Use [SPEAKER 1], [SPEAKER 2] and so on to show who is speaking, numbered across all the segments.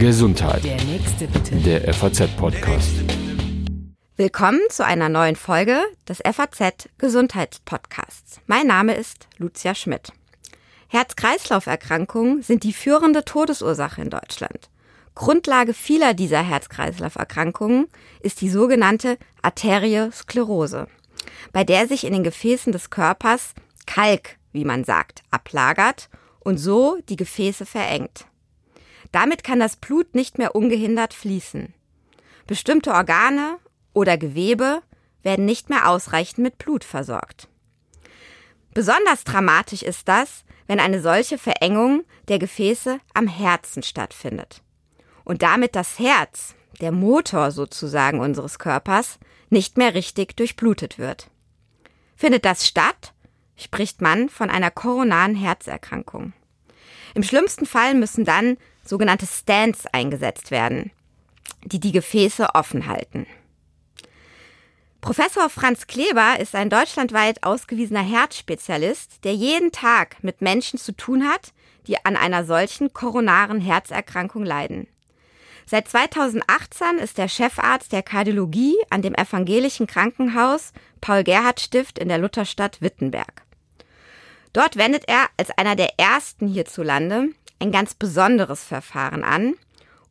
[SPEAKER 1] Gesundheit.
[SPEAKER 2] Der nächste bitte.
[SPEAKER 1] Der FAZ-Podcast.
[SPEAKER 3] Willkommen zu einer neuen Folge des FAZ Gesundheitspodcasts. Mein Name ist Lucia Schmidt. Herz-Kreislauf-Erkrankungen sind die führende Todesursache in Deutschland. Grundlage vieler dieser Herz-Kreislauf-Erkrankungen ist die sogenannte Arteriosklerose, bei der sich in den Gefäßen des Körpers Kalk, wie man sagt, ablagert und so die Gefäße verengt. Damit kann das Blut nicht mehr ungehindert fließen. Bestimmte Organe oder Gewebe werden nicht mehr ausreichend mit Blut versorgt. Besonders dramatisch ist das, wenn eine solche Verengung der Gefäße am Herzen stattfindet und damit das Herz, der Motor sozusagen unseres Körpers, nicht mehr richtig durchblutet wird. Findet das statt, spricht man von einer koronaren Herzerkrankung. Im schlimmsten Fall müssen dann sogenannte Stents eingesetzt werden, die die Gefäße offen halten. Professor Franz Kleber ist ein deutschlandweit ausgewiesener Herzspezialist, der jeden Tag mit Menschen zu tun hat, die an einer solchen koronaren Herzerkrankung leiden. Seit 2018 ist er Chefarzt der Kardiologie an dem evangelischen Krankenhaus Paul-Gerhardt-Stift in der Lutherstadt Wittenberg. Dort wendet er als einer der ersten hierzulande ein ganz besonderes Verfahren an,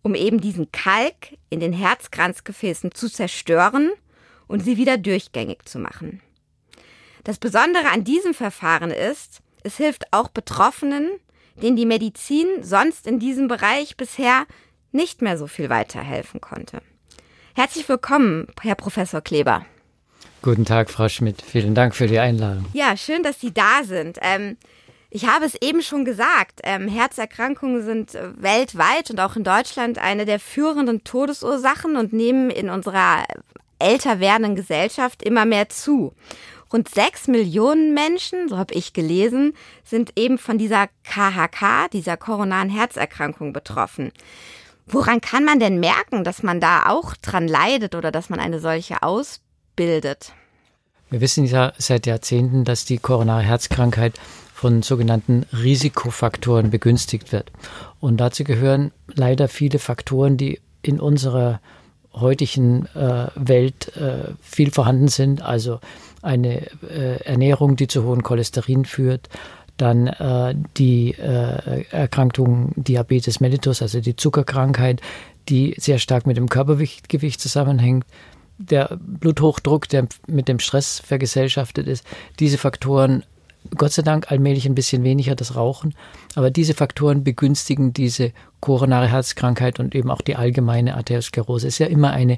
[SPEAKER 3] um eben diesen Kalk in den Herzkranzgefäßen zu zerstören und sie wieder durchgängig zu machen. Das Besondere an diesem Verfahren ist, es hilft auch Betroffenen, denen die Medizin sonst in diesem Bereich bisher nicht mehr so viel weiterhelfen konnte. Herzlich willkommen, Herr Professor Kleber.
[SPEAKER 4] Guten Tag, Frau Schmidt. Vielen Dank für die Einladung.
[SPEAKER 3] Ja, schön, dass Sie da sind. Ähm, ich habe es eben schon gesagt, ähm, Herzerkrankungen sind äh, weltweit und auch in Deutschland eine der führenden Todesursachen und nehmen in unserer älter werdenden Gesellschaft immer mehr zu. Rund sechs Millionen Menschen, so habe ich gelesen, sind eben von dieser KHK, dieser koronaren Herzerkrankung betroffen. Woran kann man denn merken, dass man da auch dran leidet oder dass man eine solche aus bildet.
[SPEAKER 4] Wir wissen ja seit Jahrzehnten, dass die koronare Herzkrankheit von sogenannten Risikofaktoren begünstigt wird. Und dazu gehören leider viele Faktoren, die in unserer heutigen äh, Welt äh, viel vorhanden sind. Also eine äh, Ernährung, die zu hohen Cholesterin führt, dann äh, die äh, Erkrankung Diabetes mellitus, also die Zuckerkrankheit, die sehr stark mit dem Körpergewicht zusammenhängt, der Bluthochdruck, der mit dem Stress vergesellschaftet ist, diese Faktoren, Gott sei Dank allmählich ein bisschen weniger das Rauchen, aber diese Faktoren begünstigen diese koronare Herzkrankheit und eben auch die allgemeine Arteriosklerose. Ist ja immer eine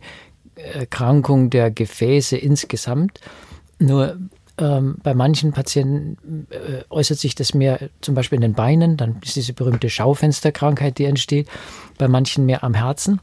[SPEAKER 4] Erkrankung der Gefäße insgesamt. Nur ähm, bei manchen Patienten äh, äußert sich das mehr zum Beispiel in den Beinen, dann ist diese berühmte Schaufensterkrankheit, die entsteht, bei manchen mehr am Herzen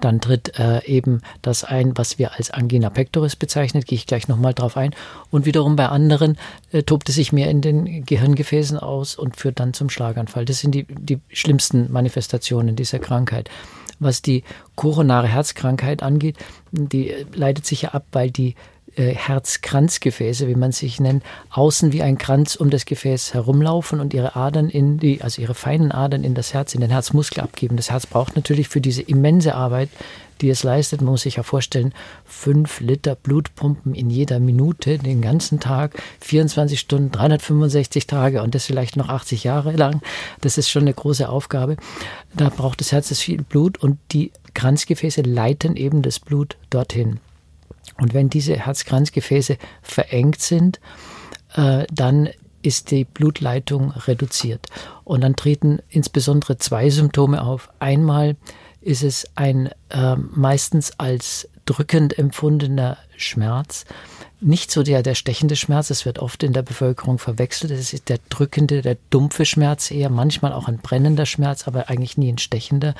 [SPEAKER 4] dann tritt äh, eben das ein, was wir als Angina pectoris bezeichnet, gehe ich gleich nochmal drauf ein. Und wiederum bei anderen äh, tobt es sich mehr in den Gehirngefäßen aus und führt dann zum Schlaganfall. Das sind die, die schlimmsten Manifestationen dieser Krankheit. Was die koronare Herzkrankheit angeht, die leitet sich ja ab, weil die äh, Herzkranzgefäße, wie man sich nennt, außen wie ein Kranz um das Gefäß herumlaufen und ihre Adern in die, also ihre feinen Adern in das Herz, in den Herzmuskel abgeben. Das Herz braucht natürlich für diese immense Arbeit, die es leistet, man muss sich ja vorstellen, fünf Liter Blutpumpen in jeder Minute, den ganzen Tag, 24 Stunden, 365 Tage und das vielleicht noch 80 Jahre lang. Das ist schon eine große Aufgabe. Da braucht das Herz viel Blut und die Kranzgefäße leiten eben das Blut dorthin. Und wenn diese Herzkranzgefäße verengt sind, äh, dann ist die Blutleitung reduziert. Und dann treten insbesondere zwei Symptome auf. Einmal ist es ein äh, meistens als drückend empfundener Schmerz, nicht so der, der stechende Schmerz, das wird oft in der Bevölkerung verwechselt. Es ist der drückende, der dumpfe Schmerz eher, manchmal auch ein brennender Schmerz, aber eigentlich nie ein stechender,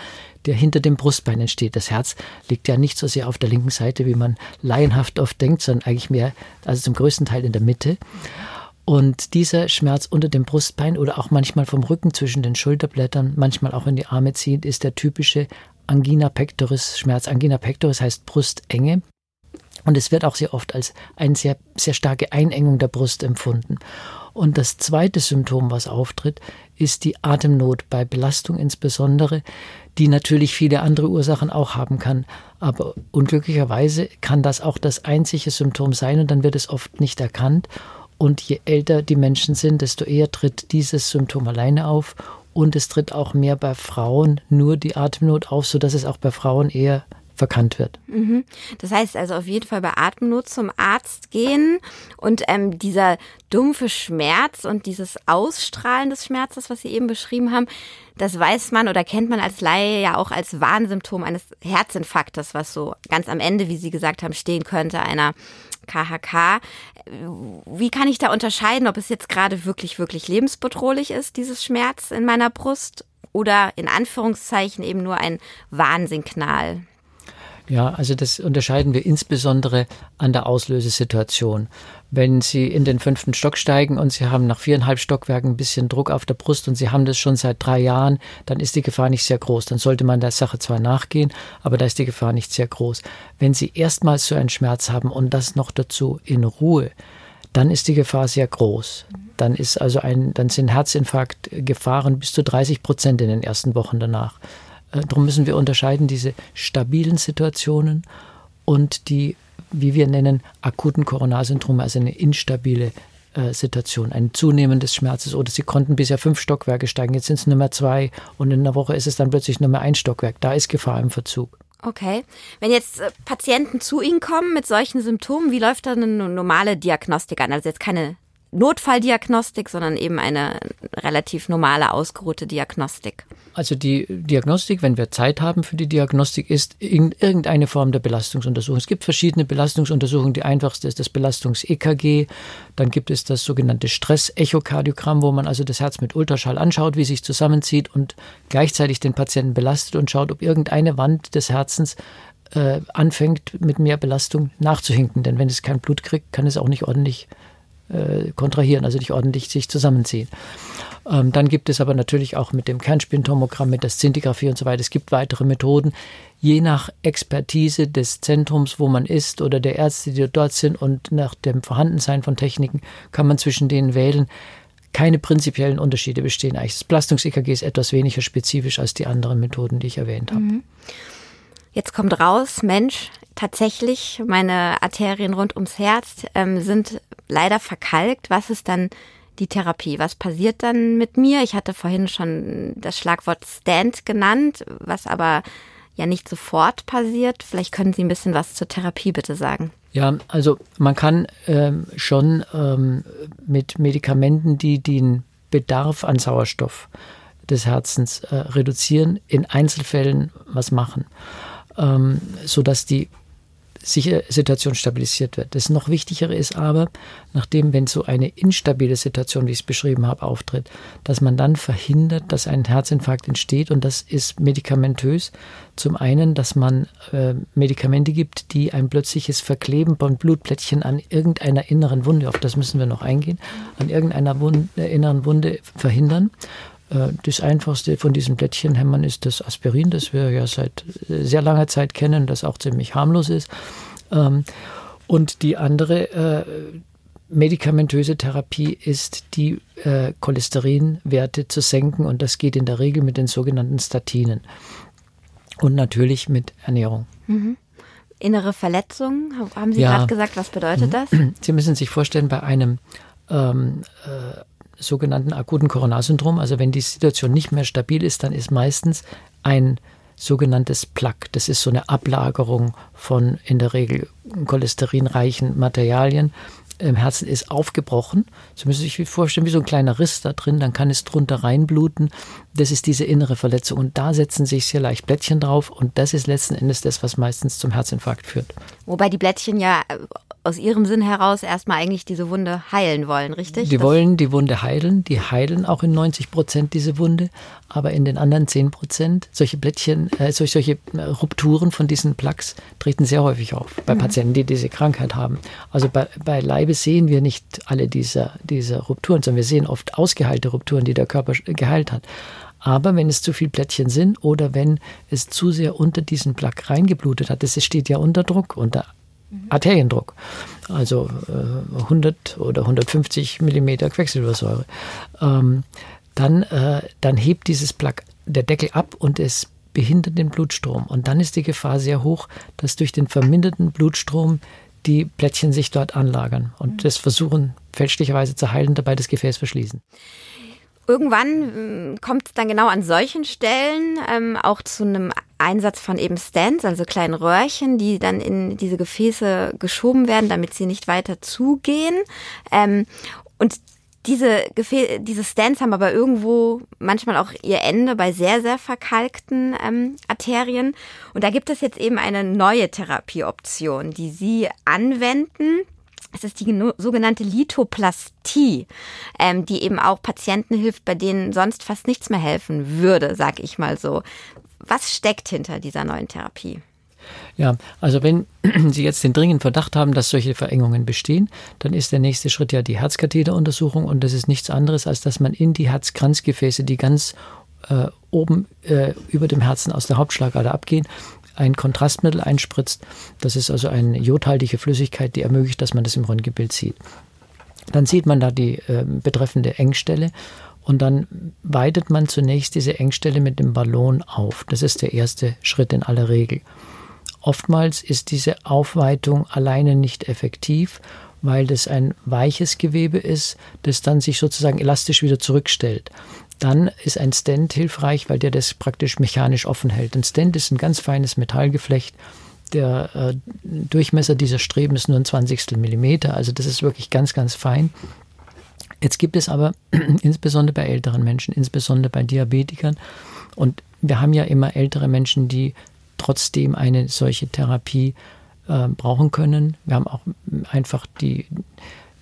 [SPEAKER 4] der hinter dem Brustbein entsteht. Das Herz liegt ja nicht so sehr auf der linken Seite, wie man laienhaft oft denkt, sondern eigentlich mehr, also zum größten Teil in der Mitte. Und dieser Schmerz unter dem Brustbein oder auch manchmal vom Rücken zwischen den Schulterblättern, manchmal auch in die Arme ziehend, ist der typische Angina pectoris Schmerz. Angina pectoris heißt Brustenge. Und es wird auch sehr oft als eine sehr, sehr starke Einengung der Brust empfunden. Und das zweite Symptom, was auftritt, ist die Atemnot bei Belastung insbesondere, die natürlich viele andere Ursachen auch haben kann. Aber unglücklicherweise kann das auch das einzige Symptom sein und dann wird es oft nicht erkannt. Und je älter die Menschen sind, desto eher tritt dieses Symptom alleine auf. Und es tritt auch mehr bei Frauen nur die Atemnot auf, sodass es auch bei Frauen eher verkannt wird.
[SPEAKER 3] Mhm. Das heißt also auf jeden Fall bei Atemnot zum Arzt gehen und ähm, dieser dumpfe Schmerz und dieses Ausstrahlen des Schmerzes, was Sie eben beschrieben haben, das weiß man oder kennt man als Laie ja auch als Warnsymptom eines Herzinfarktes, was so ganz am Ende, wie Sie gesagt haben, stehen könnte, einer KHK. Wie kann ich da unterscheiden, ob es jetzt gerade wirklich, wirklich lebensbedrohlich ist, dieses Schmerz in meiner Brust oder in Anführungszeichen eben nur ein Warnsignal?
[SPEAKER 4] Ja, also das unterscheiden wir insbesondere an der Auslösesituation. Wenn Sie in den fünften Stock steigen und Sie haben nach viereinhalb Stockwerken ein bisschen Druck auf der Brust und Sie haben das schon seit drei Jahren, dann ist die Gefahr nicht sehr groß. Dann sollte man der Sache zwar nachgehen, aber da ist die Gefahr nicht sehr groß. Wenn Sie erstmals so einen Schmerz haben und das noch dazu in Ruhe, dann ist die Gefahr sehr groß. Dann ist also ein, dann sind Herzinfarktgefahren bis zu 30 Prozent in den ersten Wochen danach. Äh, darum müssen wir unterscheiden diese stabilen Situationen und die, wie wir nennen, akuten Koronarsyndrome, also eine instabile äh, Situation, ein zunehmendes Schmerzes oder sie konnten bisher fünf Stockwerke steigen, jetzt sind es nur mehr zwei und in einer Woche ist es dann plötzlich nur mehr ein Stockwerk. Da ist Gefahr im Verzug.
[SPEAKER 3] Okay. Wenn jetzt äh, Patienten zu Ihnen kommen mit solchen Symptomen, wie läuft da eine normale Diagnostik an? Also jetzt keine Notfalldiagnostik, sondern eben eine relativ normale, ausgeruhte Diagnostik.
[SPEAKER 4] Also die Diagnostik, wenn wir Zeit haben für die Diagnostik, ist irgendeine Form der Belastungsuntersuchung. Es gibt verschiedene Belastungsuntersuchungen. Die einfachste ist das Belastungs-EKG. Dann gibt es das sogenannte Stress-Echokardiogramm, wo man also das Herz mit Ultraschall anschaut, wie sich zusammenzieht und gleichzeitig den Patienten belastet und schaut, ob irgendeine Wand des Herzens äh, anfängt, mit mehr Belastung nachzuhinken. Denn wenn es kein Blut kriegt, kann es auch nicht ordentlich äh, kontrahieren, also nicht ordentlich sich zusammenziehen. Ähm, dann gibt es aber natürlich auch mit dem Kernspintomogramm, mit der Szintigraphie und so weiter, es gibt weitere Methoden, je nach Expertise des Zentrums, wo man ist oder der Ärzte, die dort sind und nach dem Vorhandensein von Techniken kann man zwischen denen wählen. Keine prinzipiellen Unterschiede bestehen eigentlich. Das Belastungs-EKG ist etwas weniger spezifisch als die anderen Methoden, die ich erwähnt habe. Mhm.
[SPEAKER 3] Jetzt kommt raus, Mensch, tatsächlich, meine Arterien rund ums Herz ähm, sind leider verkalkt. Was ist dann die Therapie? Was passiert dann mit mir? Ich hatte vorhin schon das Schlagwort Stand genannt, was aber ja nicht sofort passiert. Vielleicht können Sie ein bisschen was zur Therapie bitte sagen.
[SPEAKER 4] Ja, also man kann ähm, schon ähm, mit Medikamenten, die den Bedarf an Sauerstoff des Herzens äh, reduzieren, in Einzelfällen was machen ähm, sodass die Situation stabilisiert wird. Das noch Wichtigere ist aber, nachdem, wenn so eine instabile Situation, wie ich es beschrieben habe, auftritt, dass man dann verhindert, dass ein Herzinfarkt entsteht und das ist medikamentös. Zum einen, dass man äh, Medikamente gibt, die ein plötzliches Verkleben von Blutplättchen an irgendeiner inneren Wunde, auf das müssen wir noch eingehen, an irgendeiner Wunde, äh, inneren Wunde verhindern. Äh, das einfachste von diesen Blättchenhämmern ist das Aspirin, das wir ja seit äh, sehr langer Zeit kennen, das auch ziemlich harmlos ist. Ähm, und die andere äh, medikamentöse Therapie ist, die Cholesterinwerte zu senken und das geht in der Regel mit den sogenannten Statinen und natürlich mit Ernährung. Mhm.
[SPEAKER 3] Innere Verletzung, haben Sie ja. gerade gesagt, was bedeutet mhm. das?
[SPEAKER 4] Sie müssen sich vorstellen, bei einem ähm, äh, sogenannten akuten Coronarsyndrom. Also wenn die Situation nicht mehr stabil ist, dann ist meistens ein sogenanntes Plaque. Das ist so eine Ablagerung von in der Regel cholesterinreichen Materialien im Herzen ist aufgebrochen. Sie müssen sich vorstellen, wie so ein kleiner Riss da drin, dann kann es drunter reinbluten. Das ist diese innere Verletzung und da setzen sich sehr leicht Blättchen drauf und das ist letzten Endes das, was meistens zum Herzinfarkt führt.
[SPEAKER 3] Wobei die Blättchen ja aus ihrem Sinn heraus erstmal eigentlich diese Wunde heilen wollen, richtig?
[SPEAKER 4] Die das wollen die Wunde heilen, die heilen auch in 90 Prozent diese Wunde, aber in den anderen 10 Prozent, solche Blättchen, äh, solche, äh, Rupturen von diesen Plaques treten sehr häufig auf bei mhm. Patienten, die diese Krankheit haben. Also bei, bei Leibe sehen wir nicht alle diese, diese Rupturen, sondern wir sehen oft ausgeheilte Rupturen, die der Körper geheilt hat. Aber wenn es zu viel Plättchen sind oder wenn es zu sehr unter diesen Plaque reingeblutet hat, das steht ja unter Druck, unter Arteriendruck, also äh, 100 oder 150 Millimeter Quecksilbersäure. Ähm, dann, äh, dann hebt dieses Plug der Deckel ab und es behindert den Blutstrom. Und dann ist die Gefahr sehr hoch, dass durch den verminderten Blutstrom die Plättchen sich dort anlagern und mhm. das versuchen fälschlicherweise zu heilen, dabei das Gefäß verschließen.
[SPEAKER 3] Irgendwann äh, kommt es dann genau an solchen Stellen ähm, auch zu einem Einsatz von eben Stents, also kleinen Röhrchen, die dann in diese Gefäße geschoben werden, damit sie nicht weiter zugehen. Ähm, und diese, Gefä diese Stents haben aber irgendwo manchmal auch ihr Ende bei sehr, sehr verkalkten ähm, Arterien. Und da gibt es jetzt eben eine neue Therapieoption, die Sie anwenden. Es ist die sogenannte Lithoplastie, ähm, die eben auch Patienten hilft, bei denen sonst fast nichts mehr helfen würde, sag ich mal so. Was steckt hinter dieser neuen Therapie?
[SPEAKER 4] Ja, also wenn Sie jetzt den dringenden Verdacht haben, dass solche Verengungen bestehen, dann ist der nächste Schritt ja die Herzkatheteruntersuchung und das ist nichts anderes, als dass man in die Herzkranzgefäße, die ganz äh, oben äh, über dem Herzen aus der Hauptschlagader abgehen, ein Kontrastmittel einspritzt. Das ist also eine jodhaltige Flüssigkeit, die ermöglicht, dass man das im Röntgenbild sieht. Dann sieht man da die äh, betreffende Engstelle und dann weitet man zunächst diese Engstelle mit dem Ballon auf. Das ist der erste Schritt in aller Regel. Oftmals ist diese Aufweitung alleine nicht effektiv, weil das ein weiches Gewebe ist, das dann sich sozusagen elastisch wieder zurückstellt. Dann ist ein Stent hilfreich, weil der das praktisch mechanisch offen hält. Ein Stent ist ein ganz feines Metallgeflecht. Der äh, Durchmesser dieser Streben ist nur ein Zwanzigstel Millimeter, also das ist wirklich ganz, ganz fein. Jetzt gibt es aber insbesondere bei älteren Menschen, insbesondere bei Diabetikern, und wir haben ja immer ältere Menschen, die trotzdem eine solche Therapie äh, brauchen können. Wir haben auch einfach die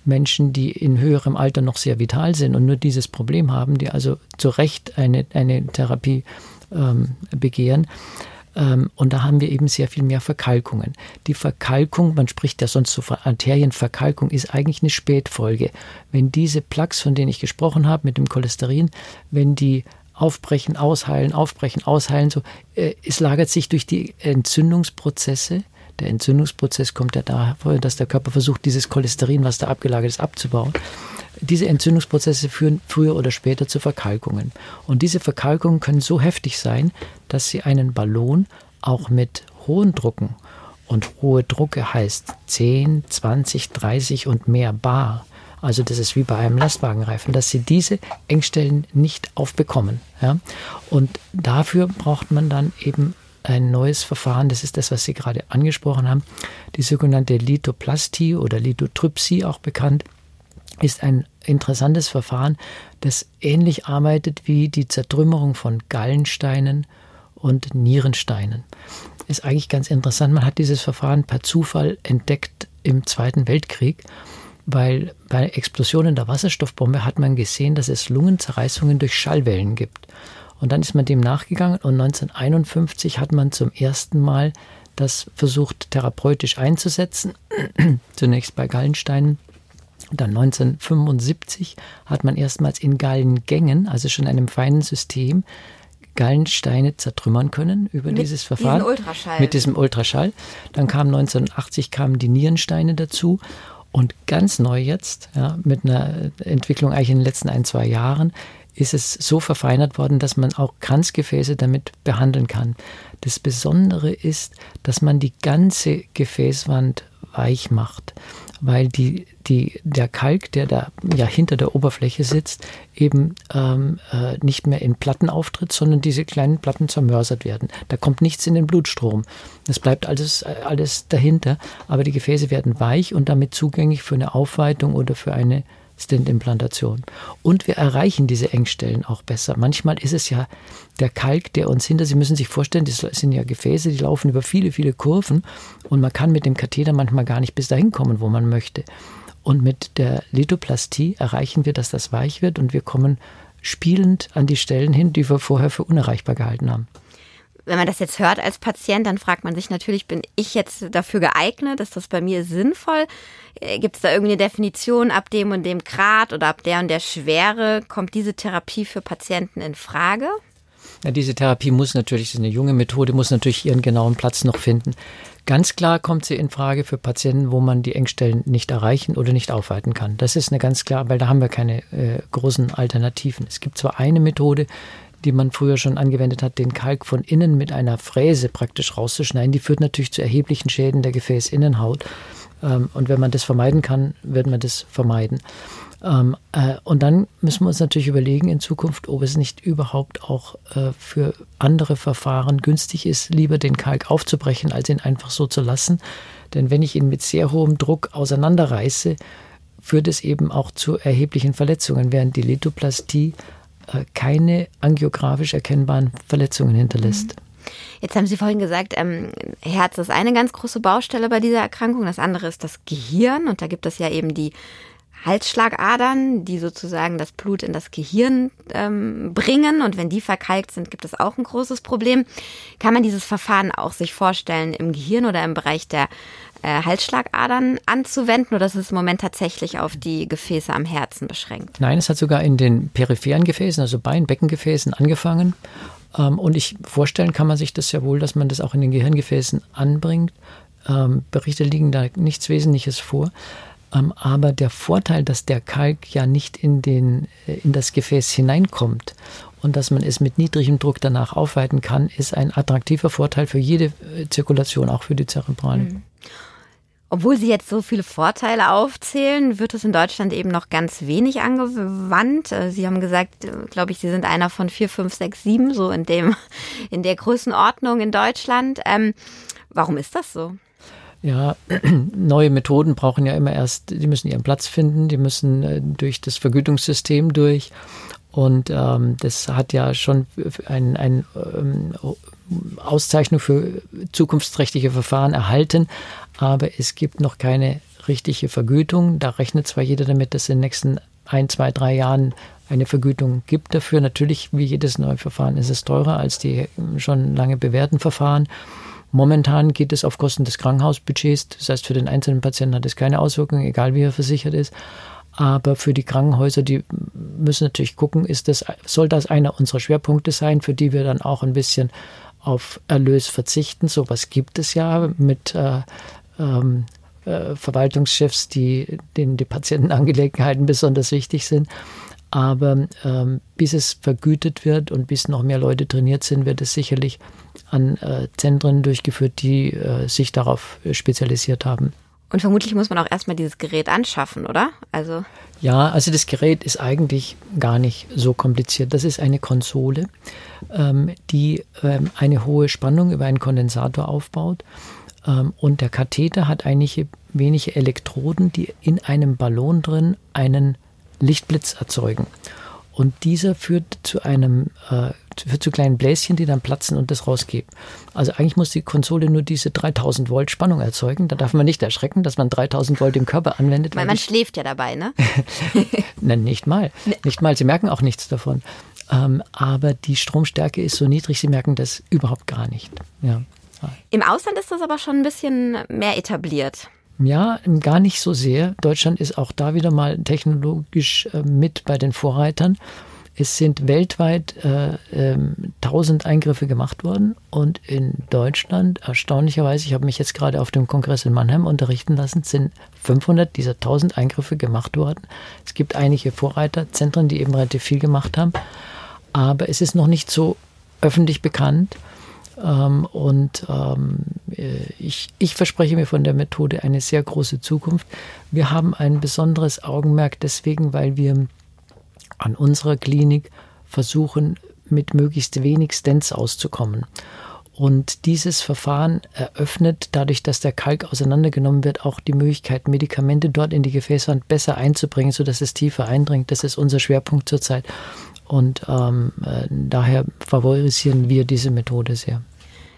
[SPEAKER 4] Menschen, die in höherem Alter noch sehr vital sind und nur dieses Problem haben, die also zu Recht eine, eine Therapie ähm, begehren. Ähm, und da haben wir eben sehr viel mehr Verkalkungen. Die Verkalkung, man spricht ja sonst so von Arterienverkalkung, ist eigentlich eine Spätfolge. Wenn diese Plaques, von denen ich gesprochen habe, mit dem Cholesterin, wenn die aufbrechen, ausheilen, aufbrechen, ausheilen, so, äh, es lagert sich durch die Entzündungsprozesse der Entzündungsprozess kommt ja davor, dass der Körper versucht, dieses Cholesterin, was da abgelagert ist, abzubauen. Diese Entzündungsprozesse führen früher oder später zu Verkalkungen. Und diese Verkalkungen können so heftig sein, dass sie einen Ballon auch mit hohen Drucken und hohe Drucke heißt 10, 20, 30 und mehr Bar. Also das ist wie bei einem Lastwagenreifen, dass sie diese Engstellen nicht aufbekommen. Ja? Und dafür braucht man dann eben ein neues Verfahren, das ist das, was Sie gerade angesprochen haben, die sogenannte Lithoplastie oder Lithotrypsie auch bekannt, ist ein interessantes Verfahren, das ähnlich arbeitet wie die Zertrümmerung von Gallensteinen und Nierensteinen. Ist eigentlich ganz interessant. Man hat dieses Verfahren per Zufall entdeckt im Zweiten Weltkrieg, weil bei Explosionen der Wasserstoffbombe hat man gesehen, dass es Lungenzerreißungen durch Schallwellen gibt. Und dann ist man dem nachgegangen und 1951 hat man zum ersten Mal das versucht therapeutisch einzusetzen, zunächst bei Gallensteinen. Dann 1975 hat man erstmals in Gallengängen, also schon einem feinen System, Gallensteine zertrümmern können über mit dieses Verfahren.
[SPEAKER 3] Ultraschall.
[SPEAKER 4] Mit diesem Ultraschall. Dann kam 1980 kamen die Nierensteine dazu. Und ganz neu jetzt, ja, mit einer Entwicklung eigentlich in den letzten ein, zwei Jahren, ist es so verfeinert worden, dass man auch Kranzgefäße damit behandeln kann. Das Besondere ist, dass man die ganze Gefäßwand weich macht, weil die, die, der Kalk, der da ja hinter der Oberfläche sitzt, eben ähm, äh, nicht mehr in Platten auftritt, sondern diese kleinen Platten zermörsert werden. Da kommt nichts in den Blutstrom. Es bleibt alles, alles dahinter, aber die Gefäße werden weich und damit zugänglich für eine Aufweitung oder für eine Stent-Implantation. Und wir erreichen diese Engstellen auch besser. Manchmal ist es ja der Kalk, der uns hinter, Sie müssen sich vorstellen, das sind ja Gefäße, die laufen über viele, viele Kurven und man kann mit dem Katheter manchmal gar nicht bis dahin kommen, wo man möchte. Und mit der Lithoplastie erreichen wir, dass das weich wird und wir kommen spielend an die Stellen hin, die wir vorher für unerreichbar gehalten haben
[SPEAKER 3] wenn man das jetzt hört als Patient, dann fragt man sich natürlich, bin ich jetzt dafür geeignet? Ist das bei mir sinnvoll? Äh, Gibt es da irgendeine Definition ab dem und dem Grad oder ab der und der Schwere? Kommt diese Therapie für Patienten in Frage?
[SPEAKER 4] Ja, diese Therapie muss natürlich, ist eine junge Methode, muss natürlich ihren genauen Platz noch finden. Ganz klar kommt sie in Frage für Patienten, wo man die Engstellen nicht erreichen oder nicht aufweiten kann. Das ist eine ganz klar, weil da haben wir keine äh, großen Alternativen. Es gibt zwar eine Methode, die man früher schon angewendet hat, den Kalk von innen mit einer Fräse praktisch rauszuschneiden. Die führt natürlich zu erheblichen Schäden der Gefäßinnenhaut. Ähm, und wenn man das vermeiden kann, wird man das vermeiden. Ähm, äh, und dann müssen wir uns natürlich überlegen in Zukunft, ob es nicht überhaupt auch äh, für andere Verfahren günstig ist, lieber den Kalk aufzubrechen, als ihn einfach so zu lassen. Denn wenn ich ihn mit sehr hohem Druck auseinanderreiße, führt es eben auch zu erheblichen Verletzungen, während die Lithoplastie keine angiografisch erkennbaren Verletzungen hinterlässt. Mhm.
[SPEAKER 3] Jetzt haben Sie vorhin gesagt, ähm, Herz ist eine ganz große Baustelle bei dieser Erkrankung. Das andere ist das Gehirn. Und da gibt es ja eben die Halsschlagadern, die sozusagen das Blut in das Gehirn ähm, bringen. Und wenn die verkalkt sind, gibt es auch ein großes Problem. Kann man dieses Verfahren auch sich vorstellen im Gehirn oder im Bereich der äh, Halsschlagadern anzuwenden oder ist es im Moment tatsächlich auf die Gefäße am Herzen beschränkt?
[SPEAKER 4] Nein, es hat sogar in den peripheren Gefäßen, also Bein-, Beckengefäßen angefangen. Ähm, und ich vorstellen kann man sich das ja wohl, dass man das auch in den Gehirngefäßen anbringt. Ähm, Berichte liegen da nichts Wesentliches vor. Ähm, aber der Vorteil, dass der Kalk ja nicht in, den, äh, in das Gefäß hineinkommt und dass man es mit niedrigem Druck danach aufweiten kann, ist ein attraktiver Vorteil für jede äh, Zirkulation, auch für die Zerebrale. Mhm.
[SPEAKER 3] Obwohl Sie jetzt so viele Vorteile aufzählen, wird es in Deutschland eben noch ganz wenig angewandt. Äh, Sie haben gesagt, glaube ich, Sie sind einer von vier, fünf, sechs, sieben, so in dem, in der Größenordnung in Deutschland. Ähm, warum ist das so?
[SPEAKER 4] Ja, neue Methoden brauchen ja immer erst, die müssen ihren Platz finden, die müssen äh, durch das Vergütungssystem durch. Und ähm, das hat ja schon ein, ein ähm, Auszeichnung für zukunftsträchtige Verfahren erhalten, aber es gibt noch keine richtige Vergütung. Da rechnet zwar jeder damit, dass in den nächsten ein, zwei, drei Jahren eine Vergütung gibt dafür. Natürlich, wie jedes neue Verfahren, ist es teurer als die schon lange bewährten Verfahren. Momentan geht es auf Kosten des Krankenhausbudgets. Das heißt, für den einzelnen Patienten hat es keine Auswirkungen, egal wie er versichert ist. Aber für die Krankenhäuser, die müssen natürlich gucken, ist das, soll das einer unserer Schwerpunkte sein, für die wir dann auch ein bisschen auf Erlös verzichten. Sowas gibt es ja mit äh, ähm, äh, Verwaltungschefs, die denen die Patientenangelegenheiten besonders wichtig sind. Aber ähm, bis es vergütet wird und bis noch mehr Leute trainiert sind, wird es sicherlich an äh, Zentren durchgeführt, die äh, sich darauf spezialisiert haben.
[SPEAKER 3] Und vermutlich muss man auch erstmal dieses Gerät anschaffen, oder?
[SPEAKER 4] Also ja, also das Gerät ist eigentlich gar nicht so kompliziert. Das ist eine Konsole, ähm, die ähm, eine hohe Spannung über einen Kondensator aufbaut. Ähm, und der Katheter hat einige wenige Elektroden, die in einem Ballon drin einen Lichtblitz erzeugen. Und dieser führt zu einem äh, führt zu kleinen Bläschen, die dann platzen und das rausgeben. Also eigentlich muss die Konsole nur diese 3000 Volt Spannung erzeugen. Da darf man nicht erschrecken, dass man 3000 Volt im Körper anwendet.
[SPEAKER 3] Weil, man schläft ja dabei, ne?
[SPEAKER 4] Nein, nicht mal. Nicht mal. Sie merken auch nichts davon. Ähm, aber die Stromstärke ist so niedrig, Sie merken das überhaupt gar nicht. Ja.
[SPEAKER 3] Im Ausland ist das aber schon ein bisschen mehr etabliert.
[SPEAKER 4] Ja, gar nicht so sehr. Deutschland ist auch da wieder mal technologisch äh, mit bei den Vorreitern. Es sind weltweit äh, äh, 1000 Eingriffe gemacht worden und in Deutschland, erstaunlicherweise, ich habe mich jetzt gerade auf dem Kongress in Mannheim unterrichten lassen, sind 500 dieser 1000 Eingriffe gemacht worden. Es gibt einige Vorreiterzentren, die eben relativ viel gemacht haben, aber es ist noch nicht so öffentlich bekannt. Ähm, und ähm, äh, ich, ich verspreche mir von der Methode eine sehr große Zukunft. Wir haben ein besonderes Augenmerk deswegen, weil wir an unserer Klinik versuchen, mit möglichst wenig Stents auszukommen. Und dieses Verfahren eröffnet, dadurch, dass der Kalk auseinandergenommen wird, auch die Möglichkeit, Medikamente dort in die Gefäßwand besser einzubringen, sodass es tiefer eindringt. Das ist unser Schwerpunkt zurzeit. Und ähm, äh, daher favorisieren wir diese Methode sehr.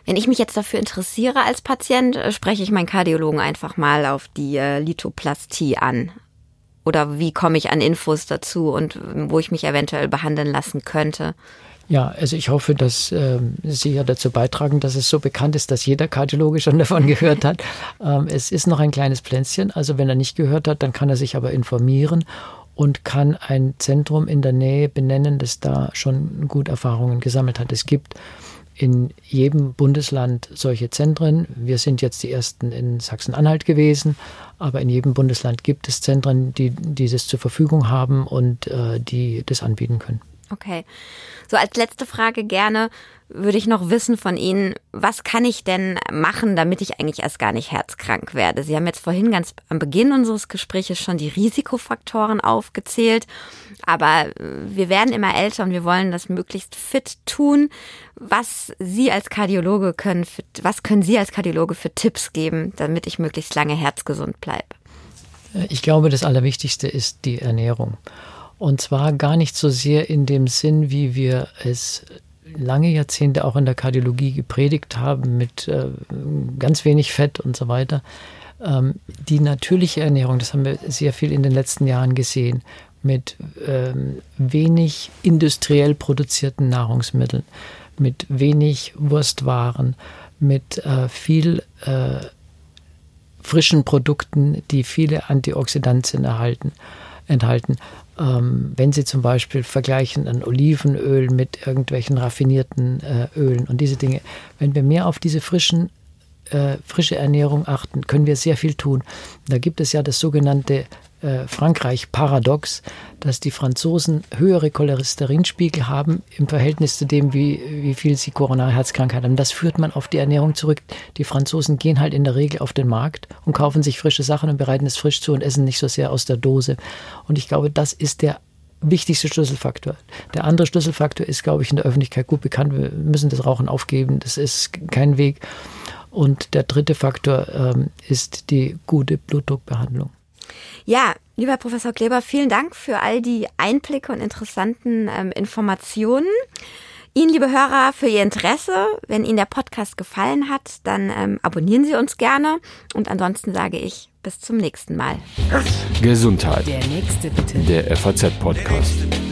[SPEAKER 3] Wenn ich mich jetzt dafür interessiere als Patient, äh, spreche ich meinen Kardiologen einfach mal auf die äh, Lithoplastie an. Oder wie komme ich an Infos dazu und äh, wo ich mich eventuell behandeln lassen könnte?
[SPEAKER 4] Ja, also ich hoffe, dass äh, Sie ja dazu beitragen, dass es so bekannt ist, dass jeder Kardiologe schon davon gehört hat. Ähm, es ist noch ein kleines Pflänzchen, also wenn er nicht gehört hat, dann kann er sich aber informieren und kann ein Zentrum in der Nähe benennen, das da schon gut Erfahrungen gesammelt hat. Es gibt in jedem Bundesland solche Zentren. Wir sind jetzt die ersten in Sachsen-Anhalt gewesen, aber in jedem Bundesland gibt es Zentren, die dieses zur Verfügung haben und äh, die das anbieten können.
[SPEAKER 3] Okay. So als letzte Frage gerne würde ich noch wissen von Ihnen, was kann ich denn machen, damit ich eigentlich erst gar nicht herzkrank werde? Sie haben jetzt vorhin ganz am Beginn unseres Gesprächs schon die Risikofaktoren aufgezählt, aber wir werden immer älter und wir wollen das möglichst fit tun. Was Sie als Kardiologe können, was können Sie als Kardiologe für Tipps geben, damit ich möglichst lange herzgesund bleibe?
[SPEAKER 4] Ich glaube, das Allerwichtigste ist die Ernährung. Und zwar gar nicht so sehr in dem Sinn, wie wir es lange Jahrzehnte auch in der Kardiologie gepredigt haben, mit äh, ganz wenig Fett und so weiter. Ähm, die natürliche Ernährung, das haben wir sehr viel in den letzten Jahren gesehen, mit ähm, wenig industriell produzierten Nahrungsmitteln, mit wenig Wurstwaren, mit äh, viel äh, frischen Produkten, die viele Antioxidantien erhalten, enthalten ähm, wenn Sie zum Beispiel vergleichen ein Olivenöl mit irgendwelchen raffinierten äh, Ölen und diese Dinge, wenn wir mehr auf diese frischen äh, frische Ernährung achten, können wir sehr viel tun. Da gibt es ja das sogenannte äh, Frankreich-Paradox, dass die Franzosen höhere Cholesterinspiegel haben im Verhältnis zu dem, wie, wie viel sie Coronarherzkrankheit haben. Das führt man auf die Ernährung zurück. Die Franzosen gehen halt in der Regel auf den Markt und kaufen sich frische Sachen und bereiten es frisch zu und essen nicht so sehr aus der Dose. Und ich glaube, das ist der wichtigste Schlüsselfaktor. Der andere Schlüsselfaktor ist, glaube ich, in der Öffentlichkeit gut bekannt. Wir müssen das Rauchen aufgeben. Das ist kein Weg. Und der dritte Faktor ähm, ist die gute Blutdruckbehandlung.
[SPEAKER 3] Ja, lieber Professor Kleber, vielen Dank für all die Einblicke und interessanten ähm, Informationen. Ihnen, liebe Hörer, für Ihr Interesse. Wenn Ihnen der Podcast gefallen hat, dann ähm, abonnieren Sie uns gerne. Und ansonsten sage ich bis zum nächsten Mal.
[SPEAKER 1] Gesundheit. Der nächste bitte. Der FAZ-Podcast.